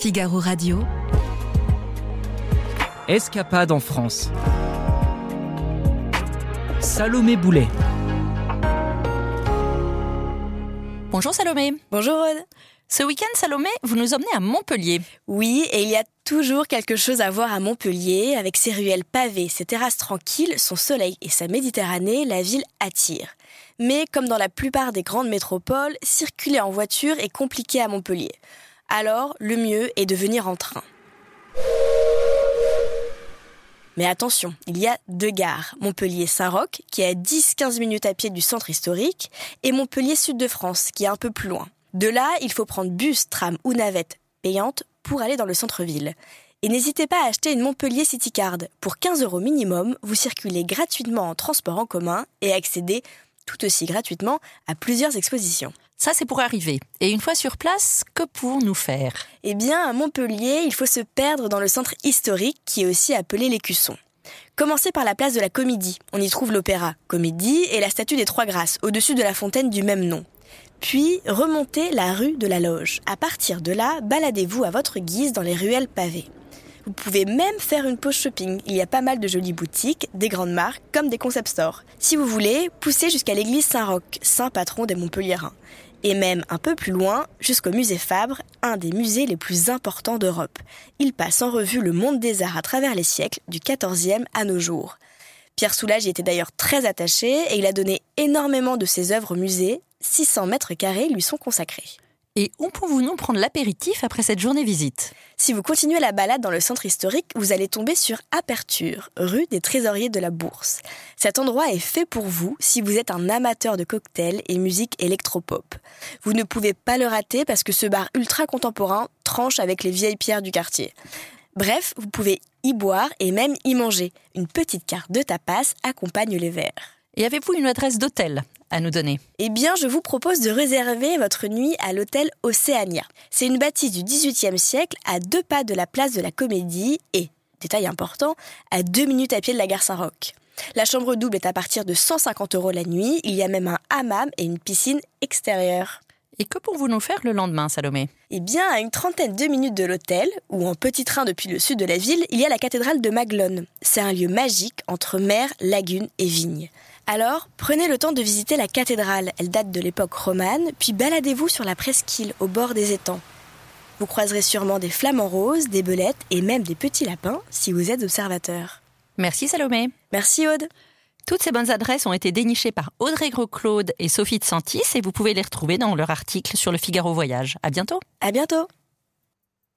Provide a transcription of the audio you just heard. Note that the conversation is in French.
Figaro Radio. Escapade en France. Salomé Boulet. Bonjour Salomé. Bonjour Aude. Ce week-end, Salomé, vous nous emmenez à Montpellier. Oui, et il y a toujours quelque chose à voir à Montpellier. Avec ses ruelles pavées, ses terrasses tranquilles, son soleil et sa Méditerranée, la ville attire. Mais comme dans la plupart des grandes métropoles, circuler en voiture est compliqué à Montpellier. Alors, le mieux est de venir en train. Mais attention, il y a deux gares, Montpellier-Saint-Roch, qui est à 10-15 minutes à pied du centre historique, et Montpellier-Sud de France, qui est un peu plus loin. De là, il faut prendre bus, tram ou navette payante pour aller dans le centre-ville. Et n'hésitez pas à acheter une Montpellier City Card. Pour 15 euros minimum, vous circulez gratuitement en transport en commun et accédez tout aussi gratuitement à plusieurs expositions. Ça, c'est pour arriver. Et une fois sur place, que pouvons-nous faire? Eh bien, à Montpellier, il faut se perdre dans le centre historique qui est aussi appelé l'Écusson. Commencez par la place de la Comédie. On y trouve l'opéra Comédie et la statue des Trois Grâces au-dessus de la fontaine du même nom. Puis remontez la rue de la Loge. À partir de là, baladez-vous à votre guise dans les ruelles pavées. Vous pouvez même faire une pause shopping. Il y a pas mal de jolies boutiques, des grandes marques comme des concept stores. Si vous voulez, poussez jusqu'à l'église Saint-Roch, saint patron des Montpelliérains. Et même un peu plus loin, jusqu'au musée Fabre, un des musées les plus importants d'Europe. Il passe en revue le monde des arts à travers les siècles, du 14e à nos jours. Pierre Soulages y était d'ailleurs très attaché et il a donné énormément de ses œuvres au musée. 600 mètres carrés lui sont consacrés. Et où pouvons-nous prendre l'apéritif après cette journée visite? Si vous continuez la balade dans le centre historique, vous allez tomber sur Aperture, rue des Trésoriers de la Bourse. Cet endroit est fait pour vous si vous êtes un amateur de cocktails et musique électropop. Vous ne pouvez pas le rater parce que ce bar ultra contemporain tranche avec les vieilles pierres du quartier. Bref, vous pouvez y boire et même y manger. Une petite carte de tapas accompagne les verres. Et avez-vous une adresse d'hôtel à nous donner? Eh bien, je vous propose de réserver votre nuit à l'hôtel Océania. C'est une bâtisse du XVIIIe siècle à deux pas de la place de la Comédie et, détail important, à deux minutes à pied de la gare Saint-Roch. La chambre double est à partir de 150 euros la nuit. Il y a même un hammam et une piscine extérieure. Et que pouvons nous faire le lendemain, Salomé? Eh bien, à une trentaine de minutes de l'hôtel, ou en petit train depuis le sud de la ville, il y a la cathédrale de Maglone. C'est un lieu magique entre mer, lagune et vigne. Alors, prenez le temps de visiter la cathédrale. Elle date de l'époque romane, puis baladez-vous sur la presqu'île au bord des étangs. Vous croiserez sûrement des flamants roses, des belettes et même des petits lapins si vous êtes observateur. Merci Salomé. Merci Aude. Toutes ces bonnes adresses ont été dénichées par Audrey Gros-Claude et Sophie de Santis et vous pouvez les retrouver dans leur article sur le Figaro Voyage. À bientôt. À bientôt.